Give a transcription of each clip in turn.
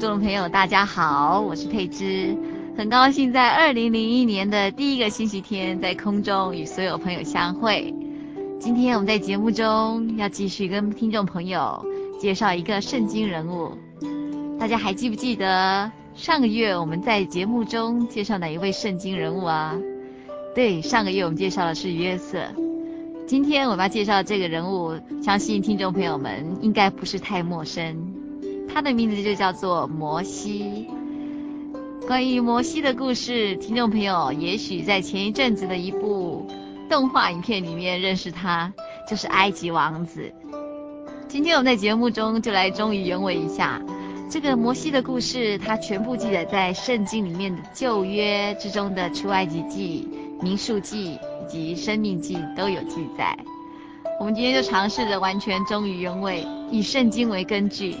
在空中的朋友，大家好，我是佩芝，很高兴在二零零一年的第一个星期天，在空中与所有朋友相会。今天我们在节目中要继续跟听众朋友介绍一个圣经人物。大家还记不记得上个月我们在节目中介绍哪一位圣经人物啊？对，上个月我们介绍的是约瑟。今天我们要介绍这个人物，相信听众朋友们应该不是太陌生。他的名字就叫做摩西。关于摩西的故事，听众朋友也许在前一阵子的一部动画影片里面认识他，就是埃及王子。今天我们在节目中就来忠于原委一下这个摩西的故事，它全部记载在圣经里面的旧约之中的出埃及记、民数记以及申命记都有记载。我们今天就尝试着完全忠于原委，以圣经为根据。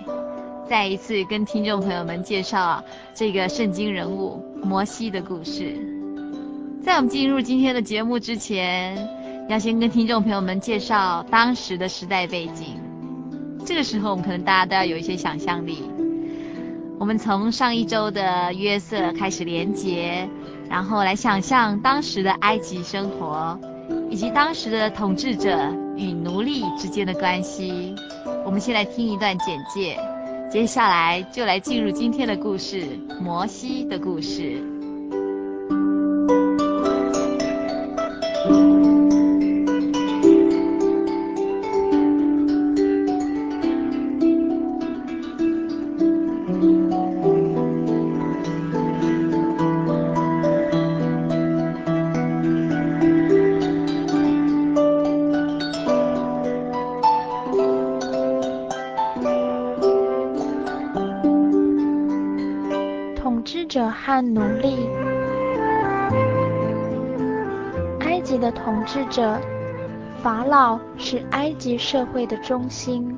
再一次跟听众朋友们介绍这个圣经人物摩西的故事。在我们进入今天的节目之前，要先跟听众朋友们介绍当时的时代背景。这个时候，我们可能大家都要有一些想象力。我们从上一周的约瑟开始连结，然后来想象当时的埃及生活，以及当时的统治者与奴隶之间的关系。我们先来听一段简介。接下来就来进入今天的故事——摩西的故事。治者法老是埃及社会的中心，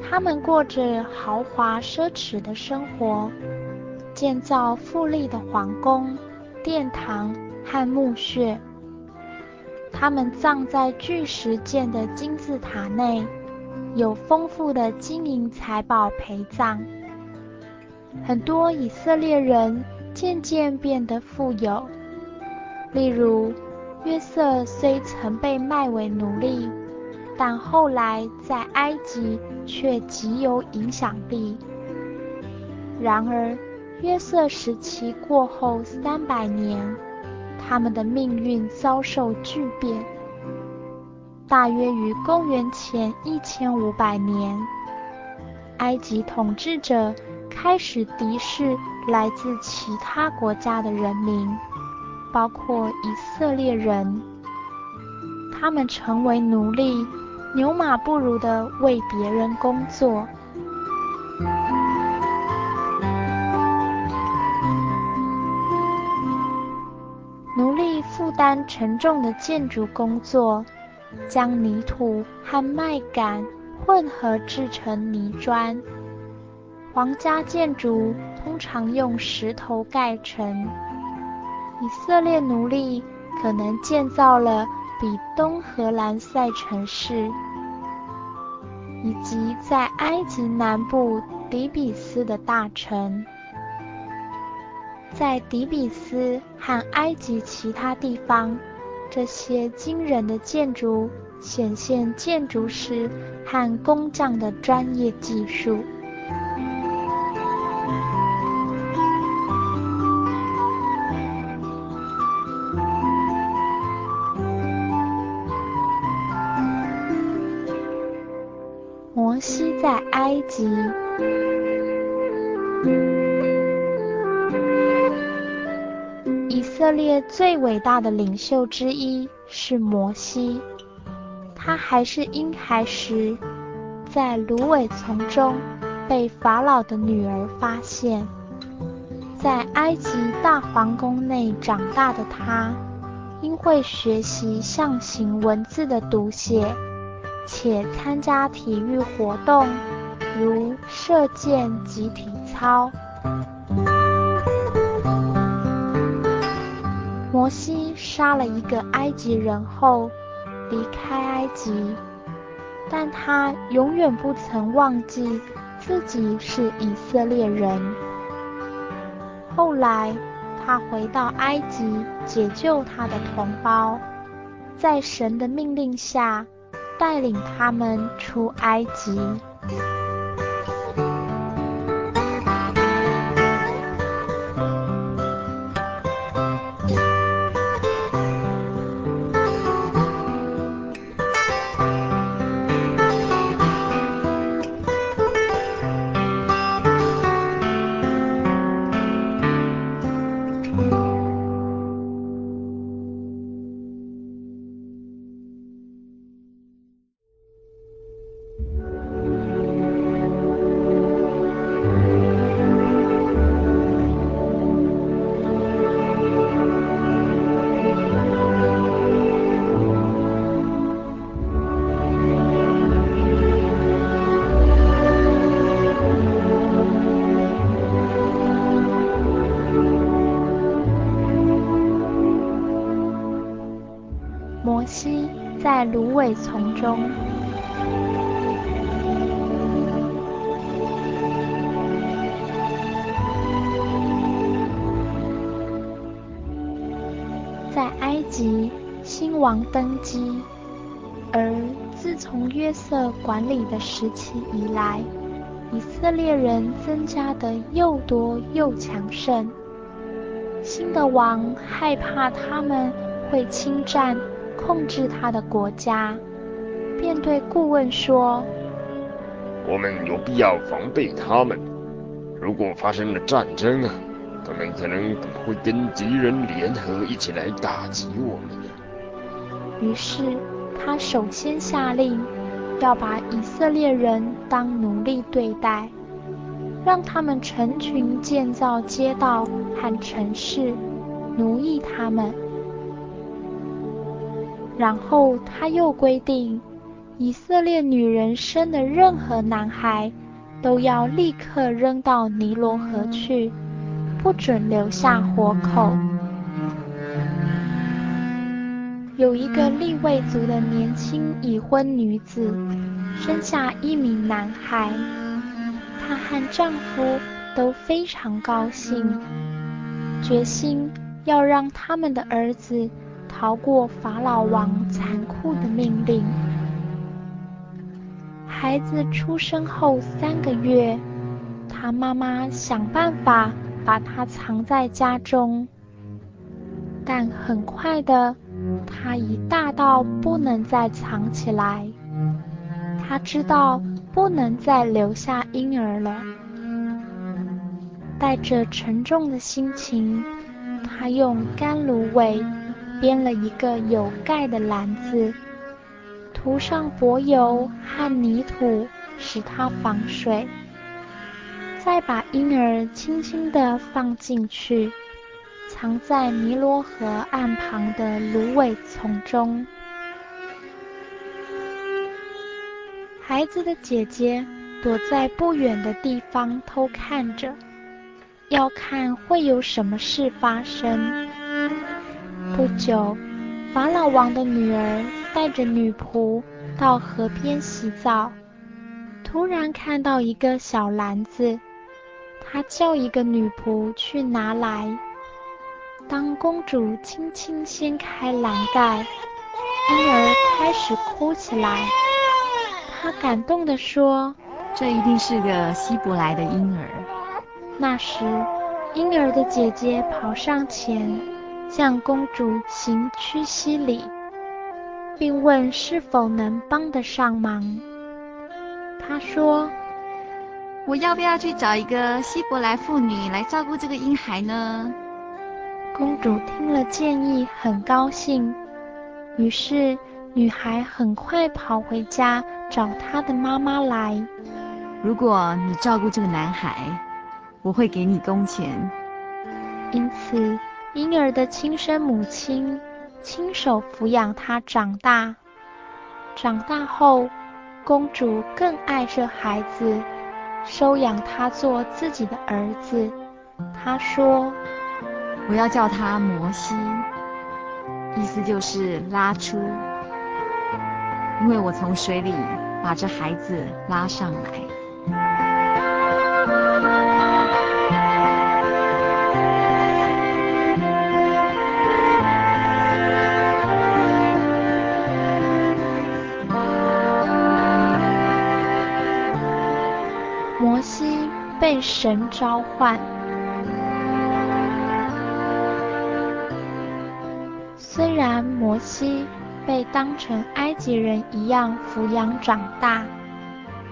他们过着豪华奢侈的生活，建造富丽的皇宫、殿堂和墓穴。他们葬在巨石建的金字塔内，有丰富的金银财宝陪葬。很多以色列人渐渐变得富有，例如约瑟虽曾被卖为奴隶，但后来在埃及却极有影响力。然而，约瑟时期过后三百年，他们的命运遭受巨变。大约于公元前一千五百年，埃及统治者。开始敌视来自其他国家的人民，包括以色列人。他们成为奴隶，牛马不如的为别人工作。奴隶负担沉重的建筑工作，将泥土和麦秆混合制成泥砖。皇家建筑通常用石头盖成。以色列奴隶可能建造了比东荷兰赛城市，以及在埃及南部底比斯的大城。在底比斯和埃及其他地方，这些惊人的建筑显现建筑师和工匠的专业技术。及。以色列最伟大的领袖之一是摩西，他还是婴孩时，在芦苇丛中被法老的女儿发现。在埃及大皇宫内长大的他，因会学习象形文字的读写。且参加体育活动，如射箭及体操。摩西杀了一个埃及人后，离开埃及，但他永远不曾忘记自己是以色列人。后来，他回到埃及解救他的同胞，在神的命令下。带领他们出埃及。在芦苇丛中，在埃及新王登基，而自从约瑟管理的时期以来，以色列人增加的又多又强盛。新的王害怕他们会侵占。控制他的国家，便对顾问说：“我们有必要防备他们。如果发生了战争啊，他们可能会跟敌人联合一起来打击我们。”于是他首先下令，要把以色列人当奴隶对待，让他们成群建造街道和城市，奴役他们。然后他又规定，以色列女人生的任何男孩，都要立刻扔到尼罗河去，不准留下活口。有一个利未族的年轻已婚女子，生下一名男孩，她和丈夫都非常高兴，决心要让他们的儿子。逃过法老王残酷的命令。孩子出生后三个月，他妈妈想办法把他藏在家中，但很快的，他已大到不能再藏起来。他知道不能再留下婴儿了，带着沉重的心情，他用干芦苇。编了一个有盖的篮子，涂上柏油和泥土，使它防水。再把婴儿轻轻地放进去，藏在尼罗河岸旁的芦苇丛中。孩子的姐姐躲在不远的地方偷看着，要看会有什么事发生。不久，法老王的女儿带着女仆到河边洗澡，突然看到一个小篮子，她叫一个女仆去拿来。当公主轻轻掀开篮盖，婴儿开始哭起来。她感动地说：“这一定是个希伯来的婴儿。”那时，婴儿的姐姐跑上前，向公主行屈膝礼，并问是否能帮得上忙。她说：“我要不要去找一个希伯来妇女来照顾这个婴孩呢？”公主听了建议，很高兴。于是，女孩很快跑回家找她的妈妈来。如果你照顾这个男孩，我会给你工钱。因此，婴儿的亲生母亲亲手抚养他长大。长大后，公主更爱这孩子，收养他做自己的儿子。她说。我要叫他摩西，意思就是拉出，因为我从水里把这孩子拉上来。被神召唤。虽然摩西被当成埃及人一样抚养长大，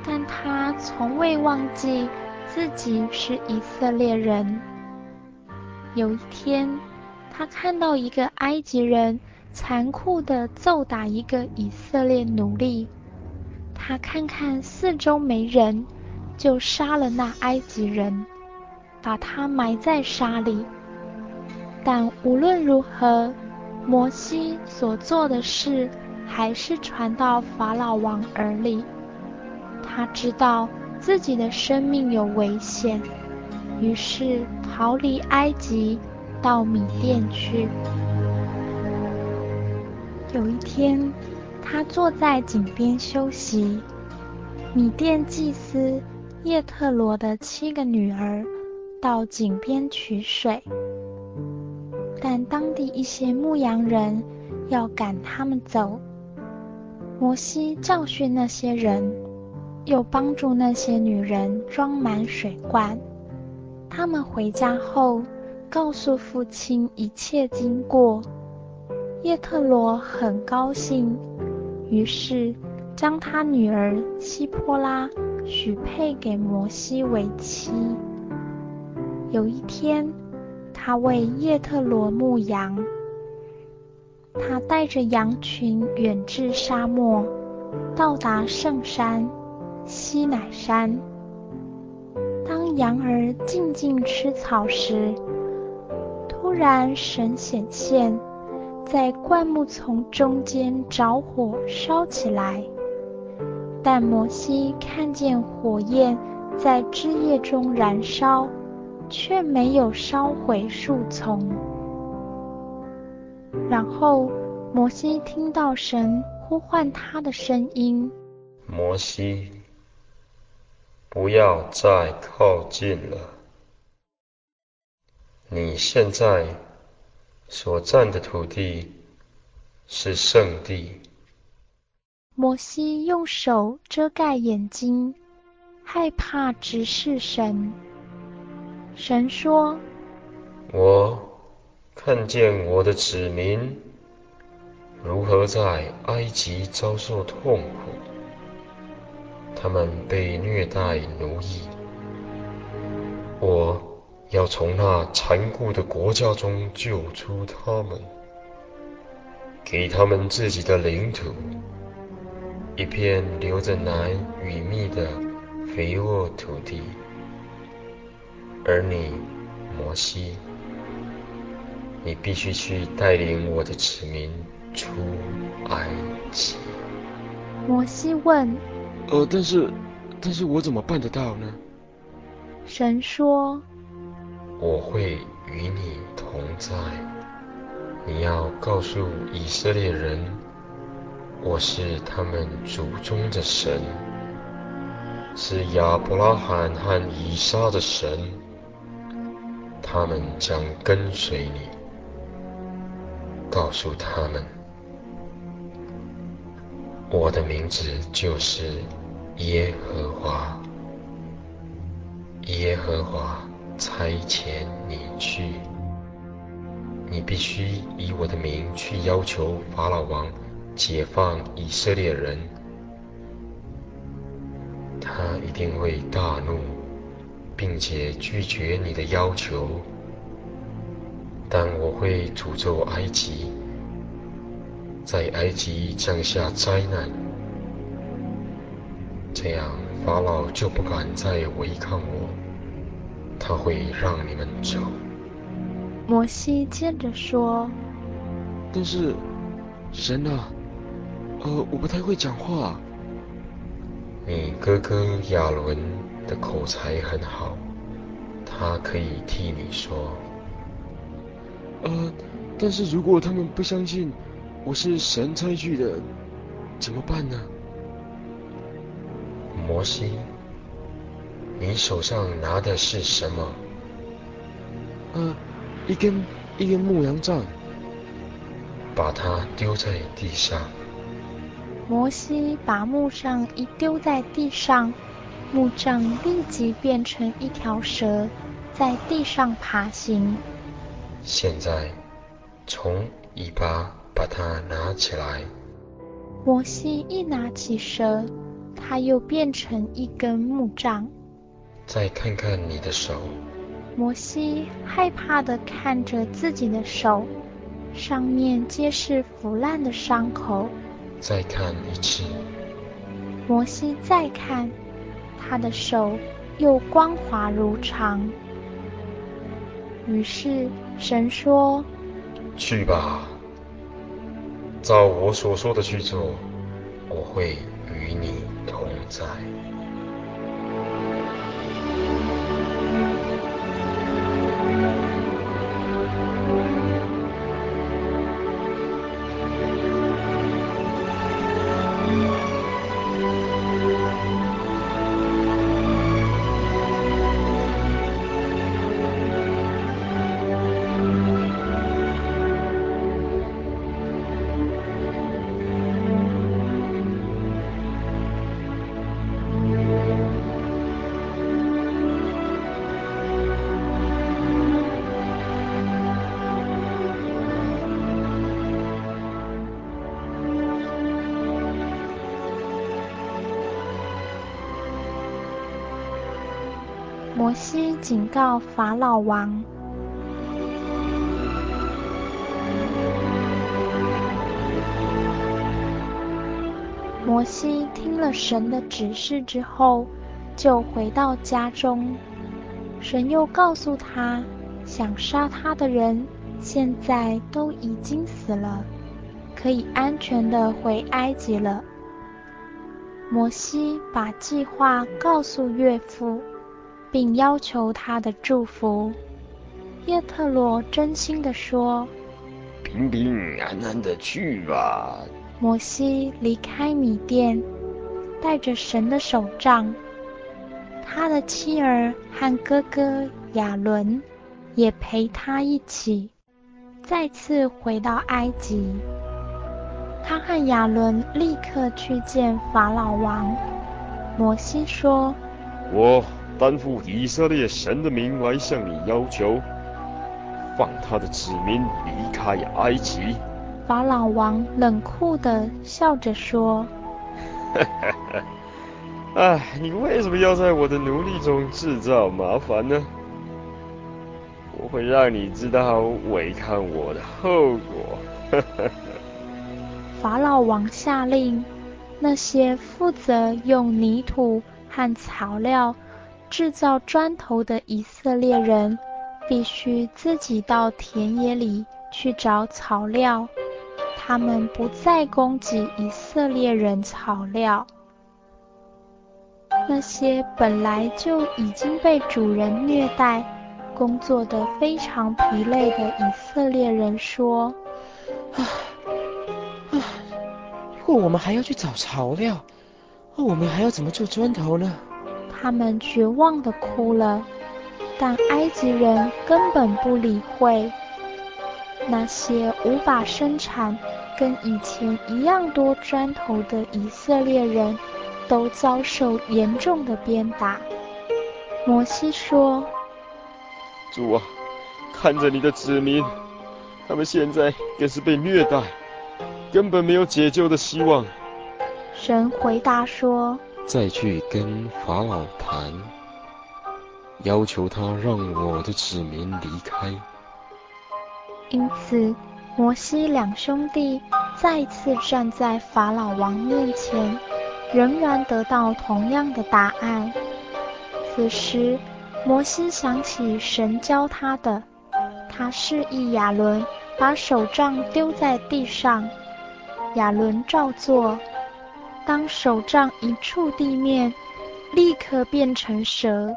但他从未忘记自己是以色列人。有一天，他看到一个埃及人残酷地揍打一个以色列奴隶，他看看四周没人，就杀了那埃及人，把他埋在沙里。但无论如何，摩西所做的事还是传到法老王耳里，他知道自己的生命有危险，于是逃离埃及，到米甸去。有一天，他坐在井边休息，米甸祭司叶特罗的七个女儿到井边取水。但当地一些牧羊人要赶他们走，摩西教训那些人，又帮助那些女人装满水罐。他们回家后，告诉父亲一切经过。叶特罗很高兴，于是将他女儿希波拉许配给摩西为妻。有一天，他为叶特罗牧羊，他带着羊群远至沙漠，到达圣山西乃山。当羊儿静静吃草时，突然神显现，在灌木丛中间着火烧起来，但摩西看见火焰在枝叶中燃烧。却没有烧毁树丛。然后摩西听到神呼唤他的声音：“摩西，不要再靠近了。你现在所站的土地是圣地。”摩西用手遮盖眼睛，害怕直视神。神说：“我看见我的子民如何在埃及遭受痛苦，他们被虐待奴役。我要从那残酷的国家中救出他们，给他们自己的领土，一片流着奶与蜜的肥沃土地。”而你，摩西，你必须去带领我的子民出埃及。摩西问：“呃，但是，但是我怎么办得到呢？”神说：“我会与你同在。你要告诉以色列人，我是他们祖宗的神，是亚伯拉罕和以撒的神。他们将跟随你。告诉他们。”我的名字就是耶和华，耶和华差遣你去，你必须以我的名去要求法老王解放以色列人，他一定会大怒，并且拒绝你的要求，但我会诅咒埃及。在埃及降下灾难，这样法老就不敢再违抗我，他会让你们走。摩西接着说：“但是，神啊，呃，我不太会讲话。你哥哥亚伦的口才很好，他可以替你说。呃，但是如果他们不相信。”我是神差去的，怎么办呢？摩西，你手上拿的是什么？呃，一根一根牧羊杖。把它丢在地上。摩西把木杖一丢在地上，木杖立即变成一条蛇，在地上爬行。现在，从尾巴。把它拿起来。摩西一拿起蛇，它又变成一根木杖。再看看你的手。摩西害怕地看着自己的手，上面皆是腐烂的伤口。再看一次。摩西再看，他的手又光滑如常。于是神说：“去吧。”照我所说的去做，我会与你同在。西警告法老王。摩西听了神的指示之后，就回到家中。神又告诉他，想杀他的人现在都已经死了，可以安全的回埃及了。摩西把计划告诉岳父。并要求他的祝福。叶特罗真心地说：“平平安安的去吧。”摩西离开米店，带着神的手杖，他的妻儿和哥哥亚伦也陪他一起，再次回到埃及。他和亚伦立刻去见法老王。摩西说：“我。”担负以色列神的名来向你要求，放他的子民离开埃及。法老王冷酷地笑着说：“哈哈哈！哎，你为什么要在我的奴隶中制造麻烦呢？我会让你知道违抗我的后果。”法老王下令，那些负责用泥土和草料。制造砖头的以色列人必须自己到田野里去找草料。他们不再供给以色列人草料。那些本来就已经被主人虐待、工作得非常疲累的以色列人说：“啊啊！如果我们还要去找草料，那我们还要怎么做砖头呢？”他们绝望地哭了，但埃及人根本不理会。那些无法生产跟以前一样多砖头的以色列人，都遭受严重的鞭打。摩西说：“主啊，看着你的子民，他们现在更是被虐待，根本没有解救的希望。”神回答说：“再去跟法老谈，要求他让我的子民离开。”因此，摩西两兄弟再次站在法老王面前，仍然得到同样的答案。此时，摩西想起神教他的，他示意亚伦把手杖丢在地上，亚伦照做。当手杖一触地面，立刻变成蛇。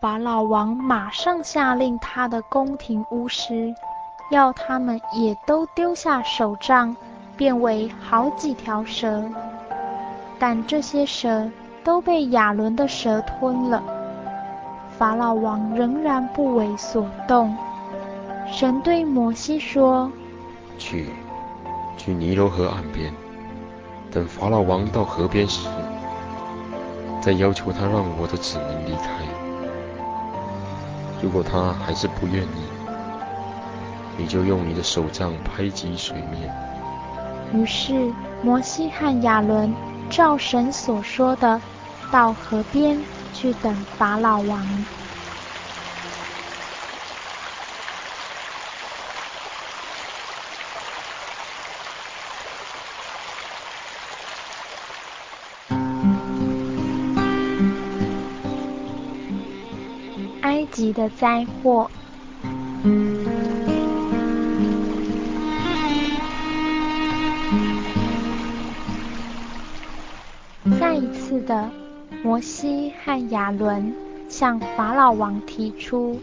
法老王马上下令他的宫廷巫师，要他们也都丢下手杖，变为好几条蛇。但这些蛇都被亚伦的蛇吞了。法老王仍然不为所动。神对摩西说：“去，去尼罗河岸边，等法老王到河边时，再要求他让我的子民离开。”如果他还是不愿意，你就用你的手杖拍击水面。于是摩西和亚伦照神所说的，到河边去等法老王。级的灾祸。再一次的，摩西和亚伦向法老王提出，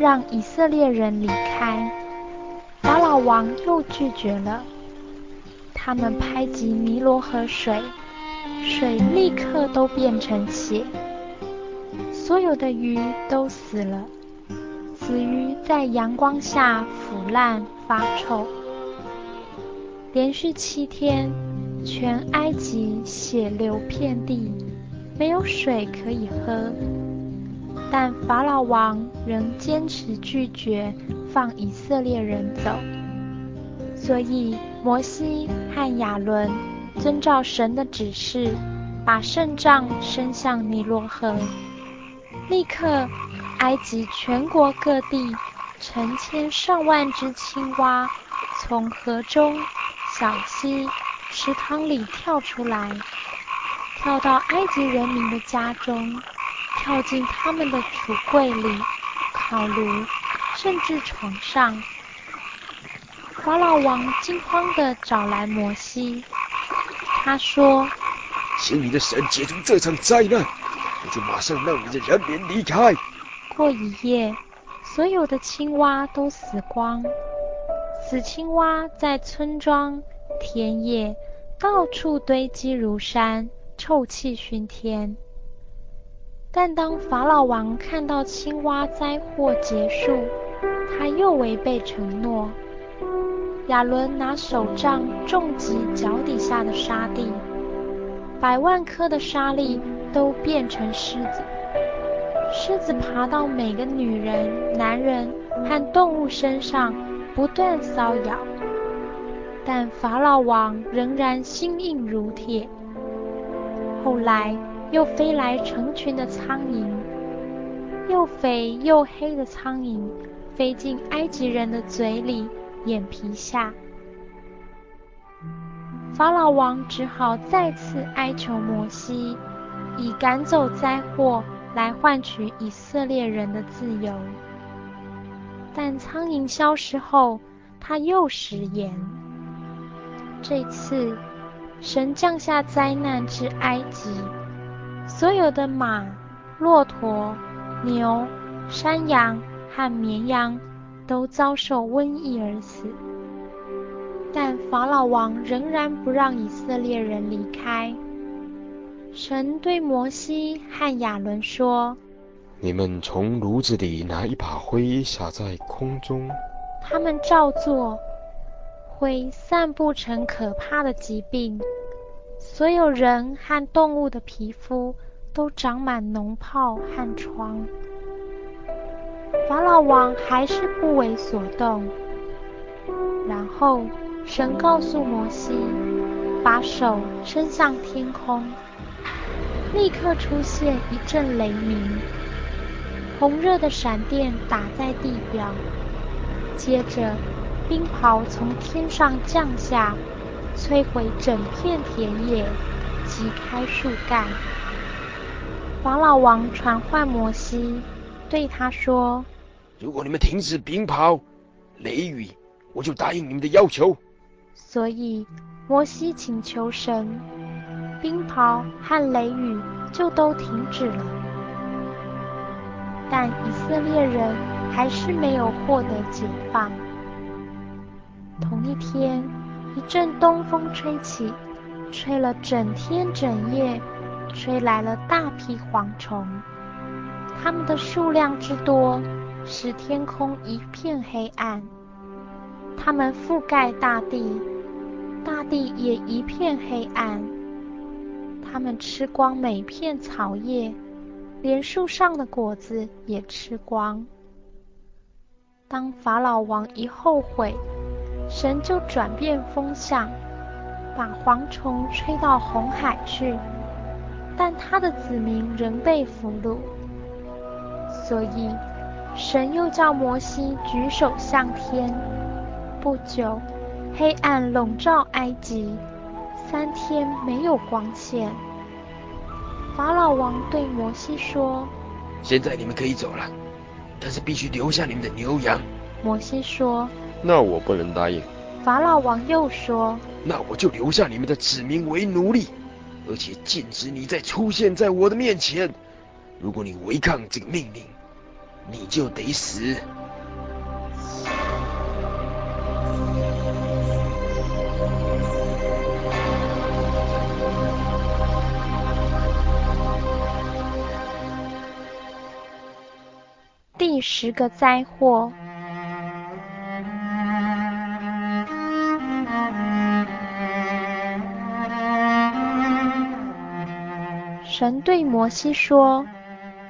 让以色列人离开。法老王又拒绝了。他们拍击尼罗河水，水立刻都变成血。所有的鱼都死了，死鱼在阳光下腐烂发臭。连续七天，全埃及血流遍地，没有水可以喝。但法老王仍坚持拒绝放以色列人走，所以摩西和亚伦遵照神的指示，把圣杖伸向尼罗河。立刻，埃及全国各地成千上万只青蛙从河中、小溪、池塘里跳出来，跳到埃及人民的家中，跳进他们的橱柜里、烤炉，甚至床上。法老王惊慌地找来摩西，他说：“请你的神解除这场灾难。”我就马上让你的人民离开。过一夜，所有的青蛙都死光，死青蛙在村庄、田野到处堆积如山，臭气熏天。但当法老王看到青蛙灾祸结束，他又违背承诺。亚伦拿手杖重击脚底下的沙地，百万颗的沙粒。都变成狮子，狮子爬到每个女人、男人和动物身上，不断搔咬。但法老王仍然心硬如铁。后来又飞来成群的苍蝇，又肥又黑的苍蝇飞进埃及人的嘴里、眼皮下。法老王只好再次哀求摩西。以赶走灾祸来换取以色列人的自由。但苍蝇消失后，他又食言。这次，神降下灾难至埃及，所有的马、骆驼、牛、山羊和绵羊都遭受瘟疫而死。但法老王仍然不让以色列人离开。神对摩西和亚伦说：“你们从炉子里拿一把灰撒在空中。”他们照做，灰散布成可怕的疾病，所有人和动物的皮肤都长满脓泡和疮。法老王还是不为所动。然后神告诉摩西，把手伸向天空。立刻出现一阵雷鸣，红热的闪电打在地表，接着冰雹从天上降下，摧毁整片田野，击开树干。法老王传唤摩西，对他说：“如果你们停止冰雹、雷雨，我就答应你们的要求。”所以摩西请求神。冰雹和雷雨就都停止了，但以色列人还是没有获得解放。同一天，一阵东风吹起，吹了整天整夜，吹来了大批蝗虫。它们的数量之多，使天空一片黑暗。它们覆盖大地，大地也一片黑暗。他们吃光每片草叶，连树上的果子也吃光。当法老王一后悔，神就转变风向，把蝗虫吹到红海去，但他的子民仍被俘虏。所以，神又叫摩西举手向天，不久，黑暗笼罩埃及。三天没有光线。法老王对摩西说：“现在你们可以走了，但是必须留下你们的牛羊。”摩西说：“那我不能答应。”法老王又说：“那我就留下你们的子民为奴隶，而且禁止你再出现在我的面前。如果你违抗这个命令，你就得死。”第十个灾祸。神对摩西说：“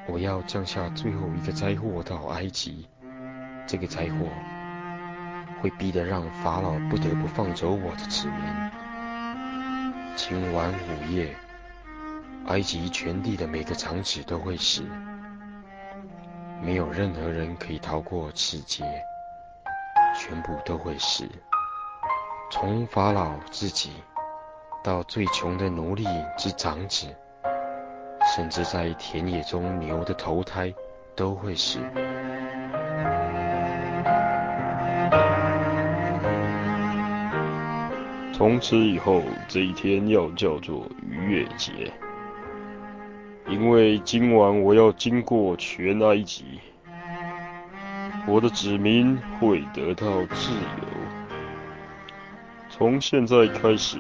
我要降下最后一个灾祸到埃及，这个灾祸会逼得让法老不得不放走我的子民。今晚午夜，埃及全地的每个长子都会死。”没有任何人可以逃过此劫，全部都会死。从法老自己到最穷的奴隶之长子，甚至在田野中牛的头胎都会死。从此以后，这一天要叫做逾越节。因为今晚我要经过全埃及，我的子民会得到自由。从现在开始，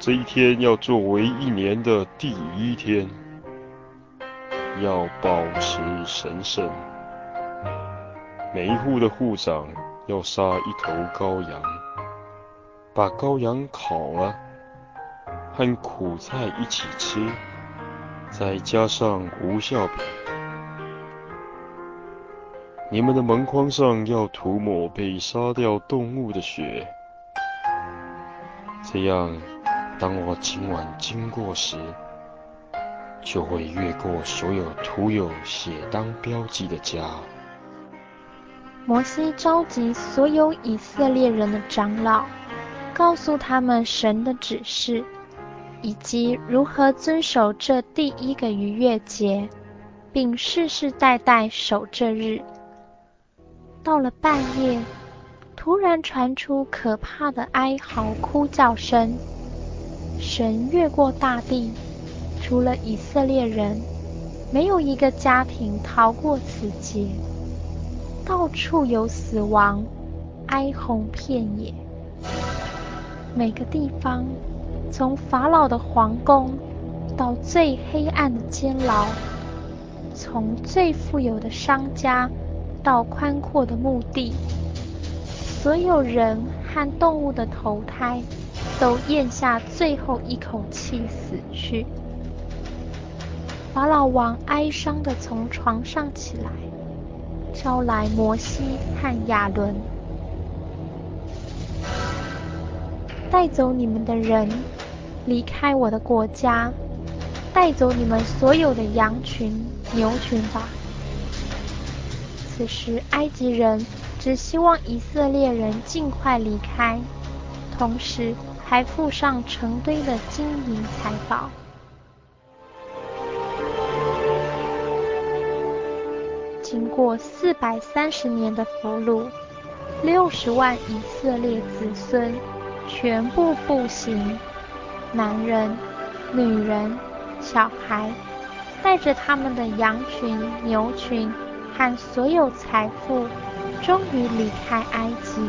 这一天要作为一年的第一天，要保持神圣。每一户的户长要杀一头羔羊，把羔羊烤了，和苦菜一起吃。再加上无酵饼，你们的门框上要涂抹被杀掉动物的血，这样，当我今晚经过时，就会越过所有涂有血当标记的家。摩西召集所有以色列人的长老，告诉他们神的指示。以及如何遵守这第一个逾越节，并世世代代守这日。到了半夜，突然传出可怕的哀嚎哭叫声。神越过大地，除了以色列人，没有一个家庭逃过此劫。到处有死亡，哀鸿遍野。每个地方，从法老的皇宫到最黑暗的监牢，从最富有的商家到宽阔的墓地。所有人和动物的投胎都咽下最后一口气死去。法老王哀伤地从床上起来，招来摩西和亚伦，带走你们的人，离开我的国家，带走你们所有的羊群、牛群吧。此时，埃及人。只希望以色列人尽快离开，同时还附上成堆的金银财宝。经过四百三十年的俘虏，六十万以色列子孙全部步行，男人、女人、小孩，带着他们的羊群、牛群和所有财富。终于离开埃及。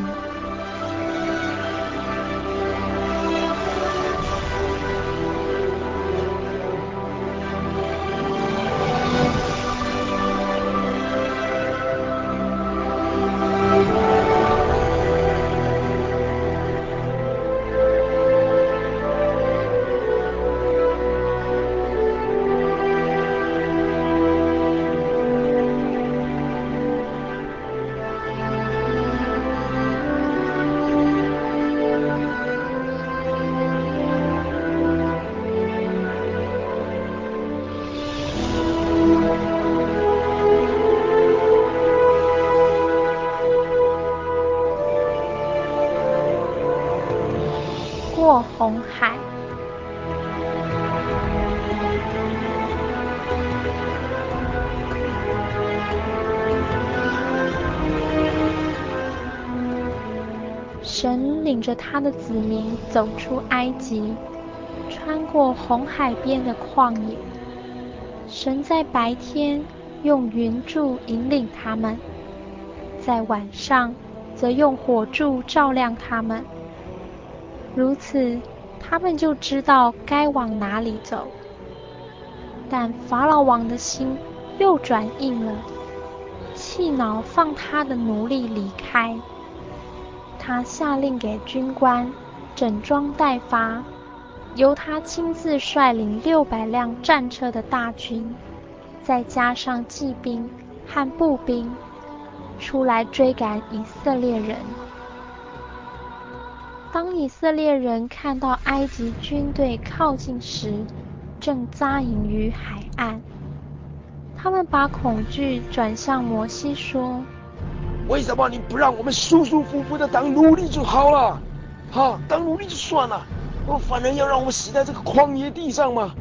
着他的子民走出埃及，穿过红海边的旷野。神在白天用云柱引领他们，在晚上则用火柱照亮他们。如此，他们就知道该往哪里走。但法老王的心又转硬了，气恼放他的奴隶离开。他下令给军官整装待发，由他亲自率领六百辆战车的大军，再加上骑兵和步兵，出来追赶以色列人。当以色列人看到埃及军队靠近时，正扎营于海岸。他们把恐惧转向摩西，说：“为什么你不让我们舒舒服服的当奴隶就好了？哈，当奴隶就算了，我反而要让我们死在这个旷野地上吗？”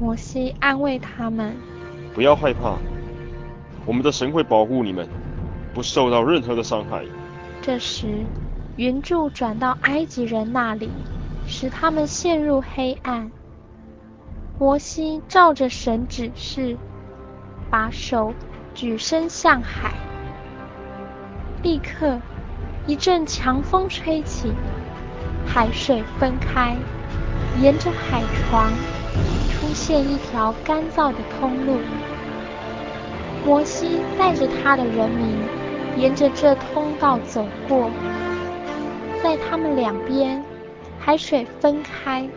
摩西安慰他们：“不要害怕，我们的神会保护你们，不受到任何的伤害。”这时。云柱转到埃及人那里，使他们陷入黑暗。摩西照着神指示，把手举伸向海，立刻一阵强风吹起，海水分开，沿着海床出现一条干燥的通路。摩西带着他的人民沿着这通道走过。在他们两边，海水分开，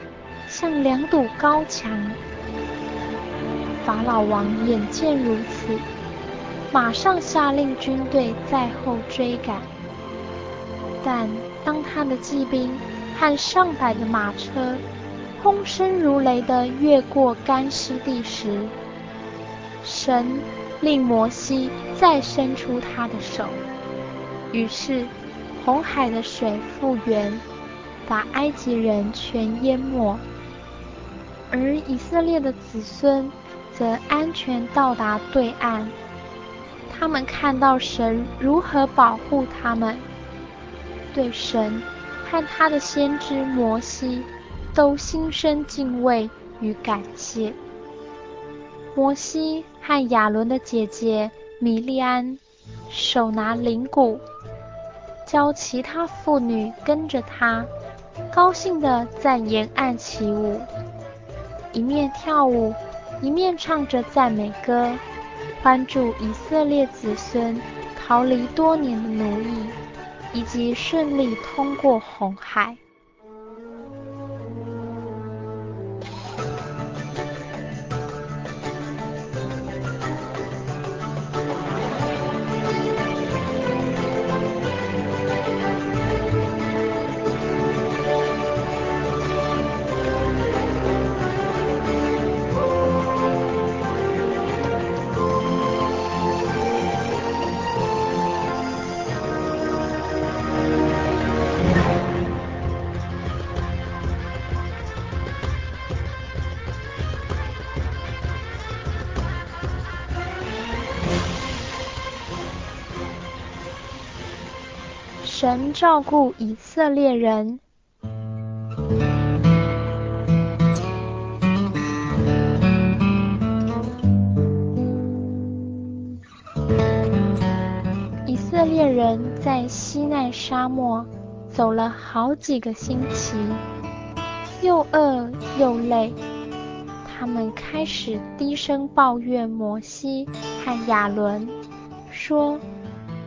像两堵高墙。法老王眼见如此，马上下令军队在后追赶。但当他的骑兵和上百的马车轰声如雷地越过干湿地时，神令摩西再伸出他的手，于是。红海的水复原，把埃及人全淹没，而以色列的子孙则安全到达对岸。他们看到神如何保护他们，对神和他的先知摩西都心生敬畏与感谢。摩西和亚伦的姐姐米利安手拿铃鼓，教其他妇女跟着他，高兴地在沿岸起舞，一面跳舞，一面唱着赞美歌，帮助以色列子孙逃离多年的奴役，以及顺利通过红海。神照顾以色列人。以色列人在西奈沙漠走了好几个星期，又饿又累，他们开始低声抱怨摩西和亚伦，说，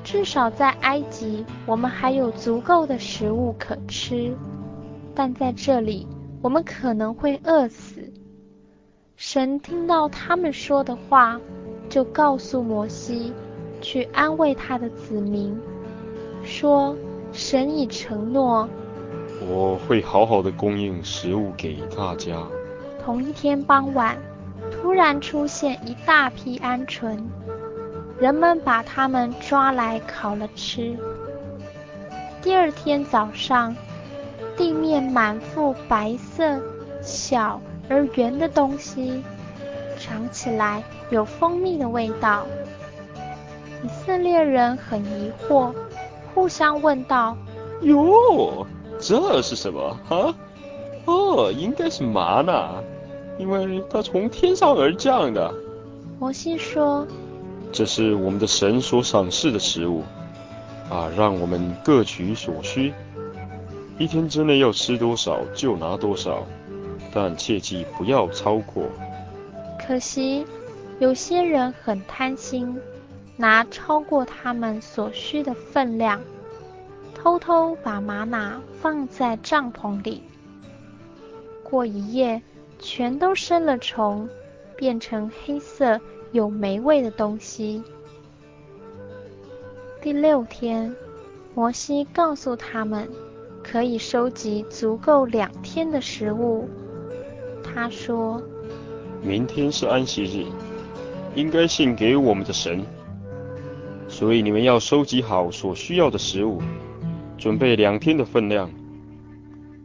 至少在埃及，我们还有足够的食物可吃，但在这里，我们可能会饿死。神听到他们说的话，就告诉摩西，去安慰他的子民，说：神已承诺，我会好好的供应食物给大家。同一天傍晚，突然出现一大批鹌鹑。人们把它们抓来烤了吃。第二天早上，地面满腹白色、小而圆的东西，尝起来有蜂蜜的味道。以色列人很疑惑，互相问道：“哟，这是什么？啊？哦，应该是麻呢，因为它从天上而降的。”摩西说。这是我们的神所赏赐的食物，啊，让我们各取所需，一天之内要吃多少就拿多少，但切记不要超过。可惜有些人很贪心，拿超过他们所需的分量，偷偷把吗哪放在帐篷里，过一夜全都生了虫，变成黑色。有霉味的东西。第六天，摩西告诉他们，可以收集足够两天的食物。他说：“明天是安息日，应该献给我们的神，所以你们要收集好所需要的食物，准备两天的分量。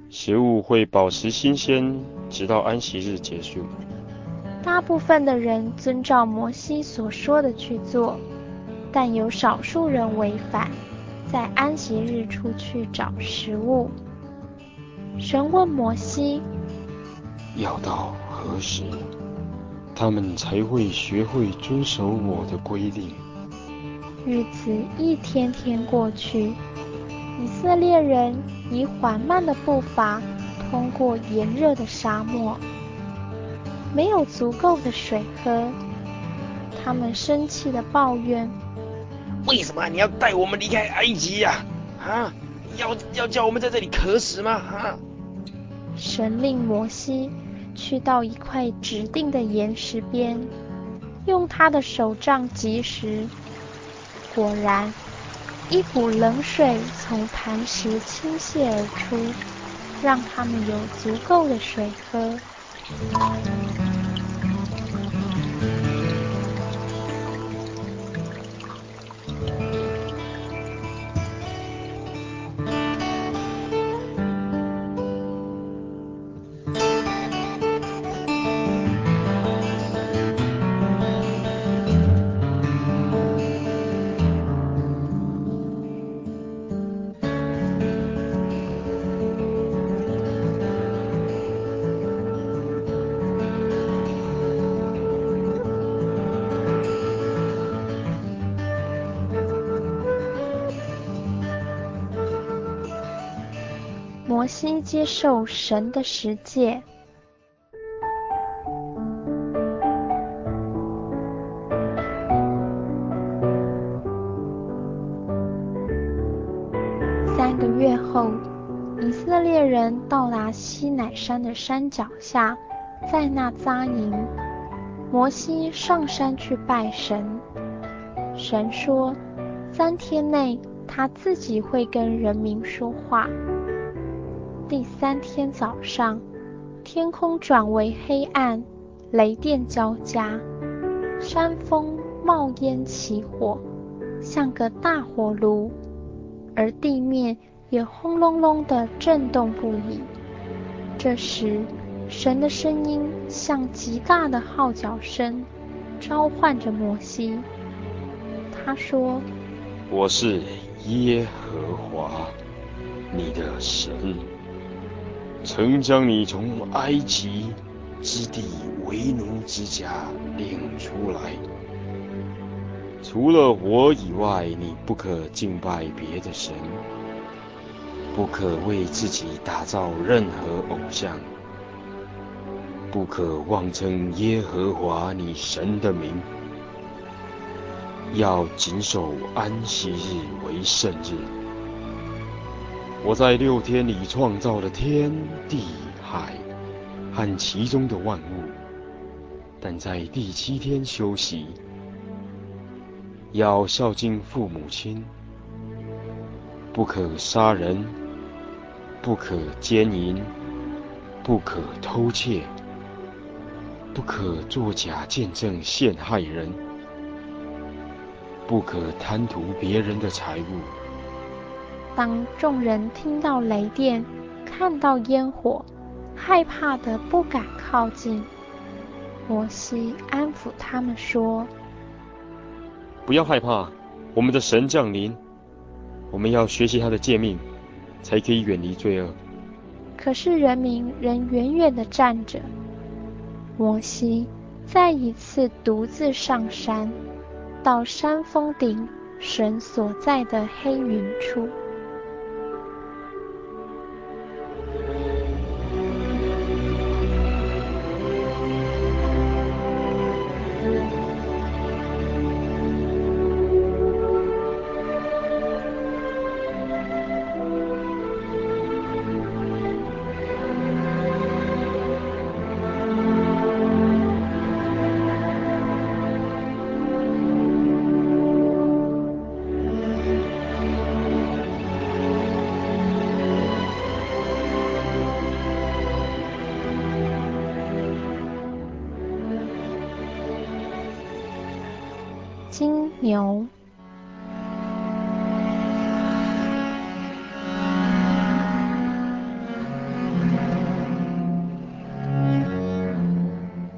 食物会保持新鲜，直到安息日结束。”大部分的人遵照摩西所说的去做，但有少数人违反，在安息日出去找食物。神问摩西：“要到何时，他们才会学会遵守我的规定？”日子一天天过去，以色列人以缓慢的步伐通过炎热的沙漠。没有足够的水喝，他们生气的抱怨：“为什么你要带我们离开埃及呀？啊，要要叫我们在这里渴死吗？啊！”神令摩西去到一块指定的岩石边，用他的手杖击石，果然，一股冷水从磐石倾泻而出，让他们有足够的水喝。摩西接受神的十诫。三个月后，以色列人到达西乃山的山脚下，在那扎营。摩西上山去拜神，神说，三天内他自己会跟人民说话。第三天早上，天空转为黑暗，雷电交加，山峰冒烟起火，像个大火炉，而地面也轰隆隆地震动不已。这时，神的声音像极大的号角声，召唤着摩西。他说：“我是耶和华，你的神。”曾将你从埃及之地为奴之家领出来。除了我以外，你不可敬拜别的神，不可为自己打造任何偶像，不可妄称耶和华你神的名。要谨守安息日为圣日。我在六天里创造了天地海和其中的万物，但在第七天休息。要孝敬父母亲，不可杀人，不可奸淫，不可偷窃，不可作假见证陷害人，不可贪图别人的财物。当众人听到雷电，看到烟火，害怕的不敢靠近。摩西安抚他们说：“不要害怕，我们的神降临，我们要学习他的诫命，才可以远离罪恶。”可是人民仍远远的站着。摩西再一次独自上山，到山峰顶，神所在的黑云处。牛，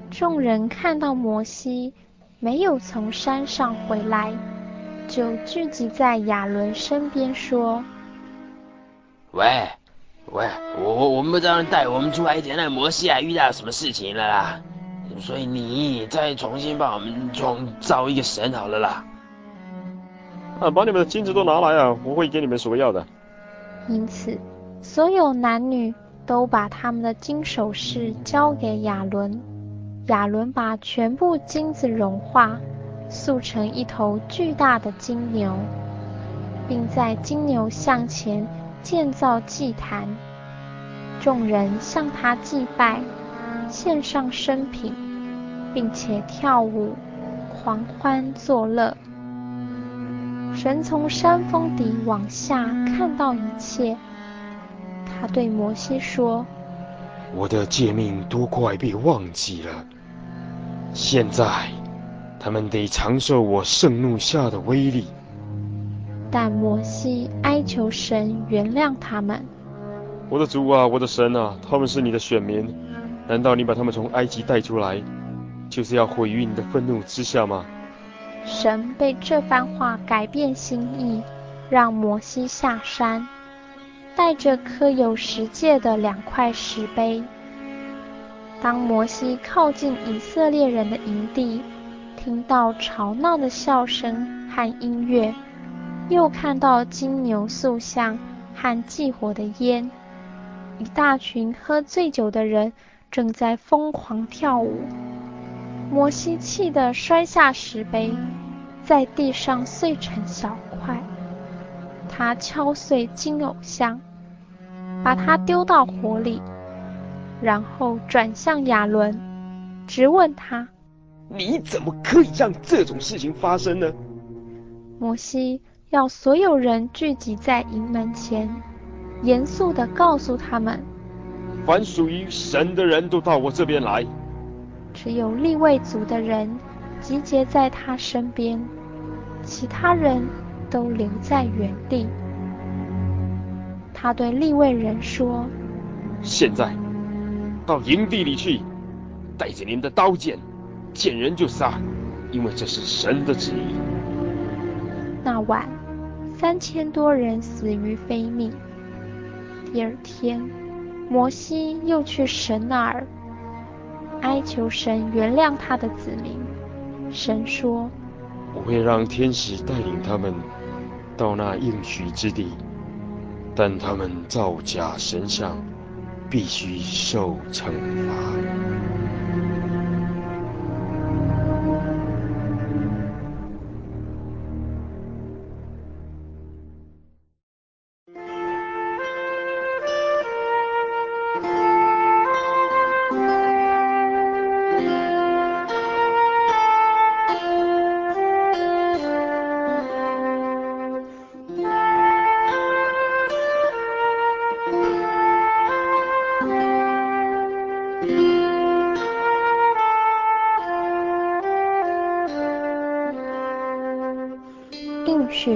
众人看到摩西没有从山上回来，就聚集在亚伦身边说：“喂，喂，我我们不知道带我们出来前，那摩西还遇到什么事情了啦？”所以你再重新帮我们创造一个神好了啦。啊，把你们的金子都拿来啊，我会给你们所要的。因此，所有男女都把他们的金首饰交给亚伦。亚伦把全部金子融化，塑成一头巨大的金牛，并在金牛像前建造祭坛。众人向他祭拜。献上牲品，并且跳舞、狂欢作乐。神从山峰底往下看到一切，他对摩西说：“我的诫命都快被忘记了！现在他们得承受我盛怒下的威力。”但摩西哀求神原谅他们。我的主啊，我的神啊，他们是你的选民。难道你把他们从埃及带出来，就是要毁于你的愤怒之下吗？神被这番话改变心意，让摩西下山，带着刻有十诫的两块石碑。当摩西靠近以色列人的营地，听到吵闹的笑声和音乐，又看到金牛塑像和祭火的烟。一大群喝醉酒的人正在疯狂跳舞。摩西气得摔下石碑，在地上碎成小块。他敲碎金偶像，把它丢到火里，然后转向亚伦，直问他：“你怎么可以让这种事情发生呢？”摩西要所有人聚集在营门前，严肃地告诉他们：“凡属于神的人都到我这边来。”只有利未族的人集结在他身边，其他人都留在原地。他对利未人说：“现在到营地里去，带着您的刀剑，见人就杀，因为这是神的旨意。”那晚，三千多人死于非命。第二天，摩西又去神那儿，哀求神原谅他的子民。神说：“我会让天使带领他们到那应许之地，但他们造假神像，必须受惩罚。”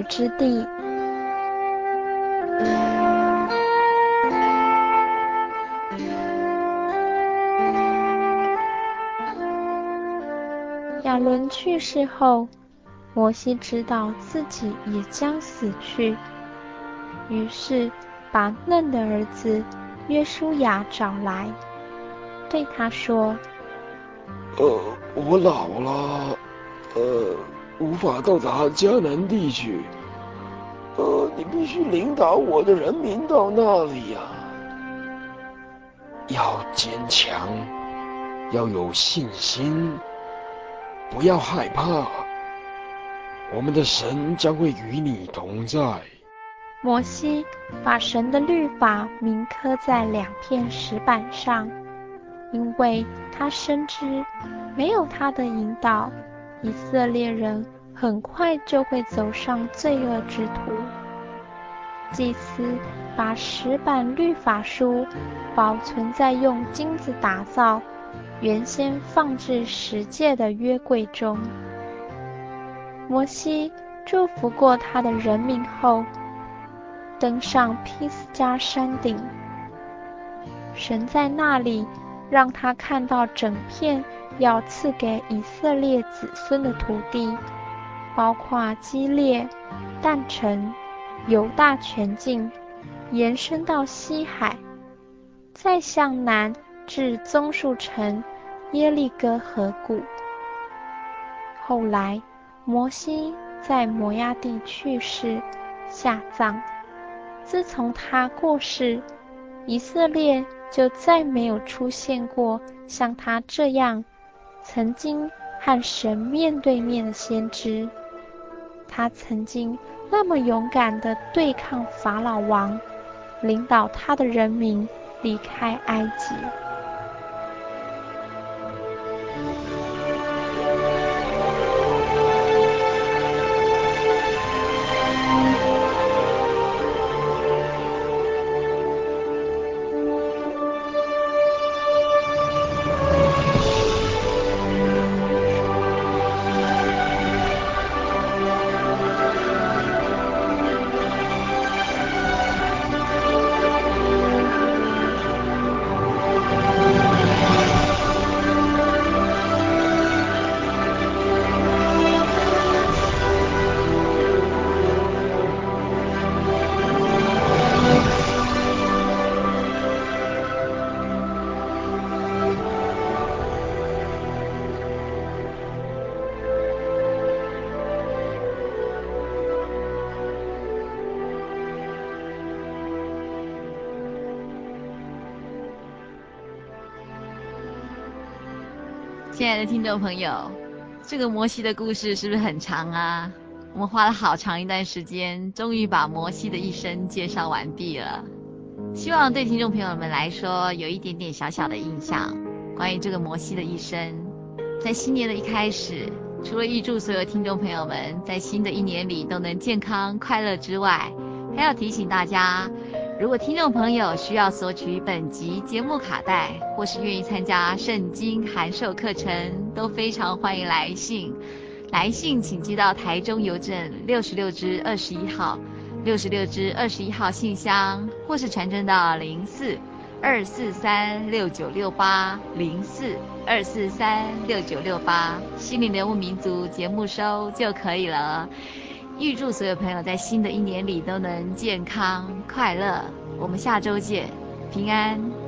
之地。亚伦去世后，摩西知道自己也将死去，于是把嫩的儿子约书亚找来，对他说：“呃，我老了，呃。”无法到达迦南地区，呃，你必须领导我的人民到那里呀、要坚强，要有信心，不要害怕。我们的神将会与你同在。摩西把神的律法铭刻在两片石板上，因为他深知没有他的引导。以色列人很快就会走上罪恶之途。祭司把石板律法书保存在用金子打造、原先放置十诫的约柜中。摩西祝福过他的人民后，登上披斯加山顶。神在那里让他看到整片。要赐给以色列子孙的土地，包括基列、但城、犹大全境，延伸到西海，再向南至棕树城耶利哥河谷。后来，摩西在摩押地去世，下葬。自从他过世，以色列就再没有出现过像他这样。曾经和神面对面的先知，他曾经那么勇敢地对抗法老王，领导他的人民离开埃及。爱的听众朋友，这个摩西的故事是不是很长啊？我们花了好长一段时间，终于把摩西的一生介绍完毕了。希望对听众朋友们来说有一点点小小的印象，关于这个摩西的一生。在新年的一开始，除了预祝所有听众朋友们在新的一年里都能健康快乐之外，还要提醒大家，如果听众朋友需要索取本集节目卡带，或是愿意参加圣经函授课程，都非常欢迎来信。来信请寄到台中邮政六十六支二十一号，六十六支二十一号信箱，或是传真到零四二四三六九六八零四二四三六九六八，心灵人物民族节目收就可以了。预祝所有朋友在新的一年里都能健康快乐。我们下周见，平安。